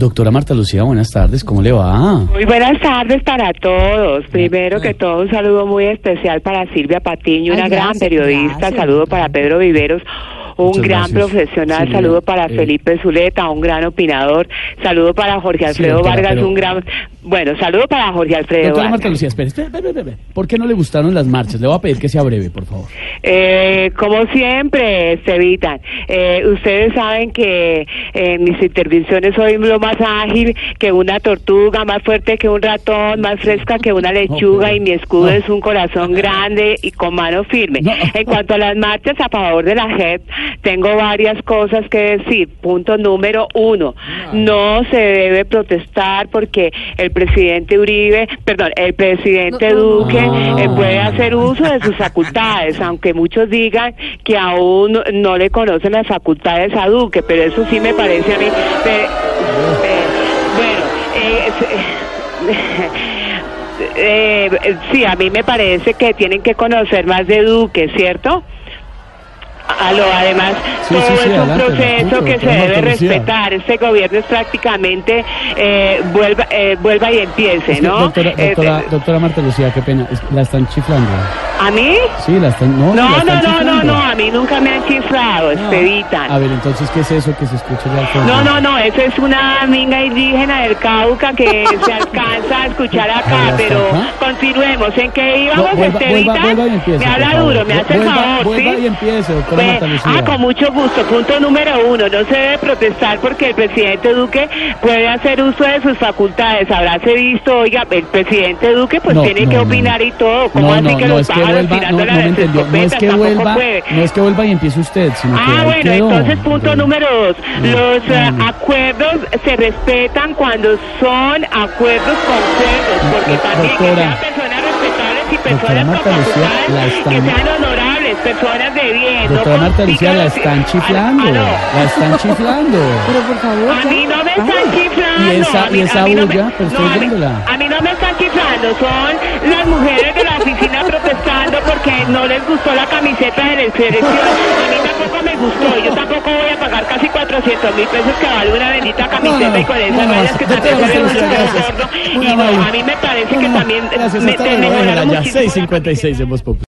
Doctora Marta Lucía, buenas tardes, ¿cómo le va? Muy buenas tardes para todos. Primero que todo, un saludo muy especial para Silvia Patiño, una Ay, gran periodista. gracias. Saludo para Pedro Viveros. Un Muchas gran gracias. profesional, saludo para eh, Felipe Zuleta, un gran opinador, saludo para Jorge Sí, Alfredo doctora, Vargas, pero- un gran, bueno, saludo para Jorge Alfredo Doctora Vargas. Marta Lucía, espere, espere, espere, espere, espere. ¿Por qué no le gustaron las marchas? Le voy a pedir que sea breve, por favor. Eh, como siempre, Estevitan, eh, ustedes saben que en mis intervenciones soy lo más ágil que una tortuga, más fuerte que un ratón, más fresca que una lechuga y mi escudo no. es un corazón grande y con mano firme. No. En cuanto a las marchas a favor de la JEP, tengo varias cosas que decir. Punto número uno, no se debe protestar porque el presidente Uribe, perdón, el presidente No, no, no. Duque Ah. eh, puede hacer uso de sus facultades, aunque muchos digan que aún no le conocen las facultades a Duque, pero eso sí me parece a mí. eh, bueno, eh, eh, eh, sí, a mí me parece que tienen que conocer más de Duque, ¿cierto? Aló, además, Sí, todo sí, sí, es un adelante, proceso escucho, que se debe respetar. Este gobierno es prácticamente eh, vuelva, eh, vuelva y empiece, Es que, ¿no? doctora, Eh, doctora, eh, doctora Marta Lucía, qué pena, la están chiflando. ¿A mí? Sí, la están, no, la No, están no, no, no, no, a mí nunca me han chiflado, No. Expeditan. A ver, entonces, ¿qué es eso que se escucha al fondo? No, no, no, eso es una minga indígena del Cauca que se alcanza a escuchar acá, Ahí está, pero acá. continuemos. ¿En qué No, íbamos, vuelva, Estevitan? vuelva, vuelva y empiece. Me habla duro, me hace el favor, empiece, doctora Pues, Marta Lucía. ah, con mucho gusto. Punto número uno, no se debe protestar porque el presidente Duque puede hacer uso de sus facultades. Habráse visto, oiga, el presidente Duque pues No, tiene no, que no. opinar y todo. ¿Cómo no, así que los es que pájaros vuelva, no, tirándole no es que vuelva, puede? no es que vuelva y empiece usted, sino que Ah, bueno, quedó. entonces punto número dos. Los eh, acuerdos se respetan cuando son acuerdos consensos, porque también que sean personas respetables y personas con la están- que sean personas de bien. no Doctora Lucía, la están chiflando, Aló. la están chiflando. Pero por favor, A ya. mí no me están chiflando. Y esa- a mí, y esa a mí no me- bulla, pero estoy no, a mí- oyéndola. A mí no me están chiflando, son las mujeres de la oficina protestando porque no les gustó la camiseta de la selección. A mí tampoco me gustó. Yo tampoco voy a pagar casi 400 mil pesos que vale una bendita camiseta no, y con esas rayas que también se Marta ve un Lucía, poco gracias. gordo. Y a mí me parece No, que no, también Gracias, me, hasta luego, mejoraron déjela ya, muchísimo la 6.56 en Voz.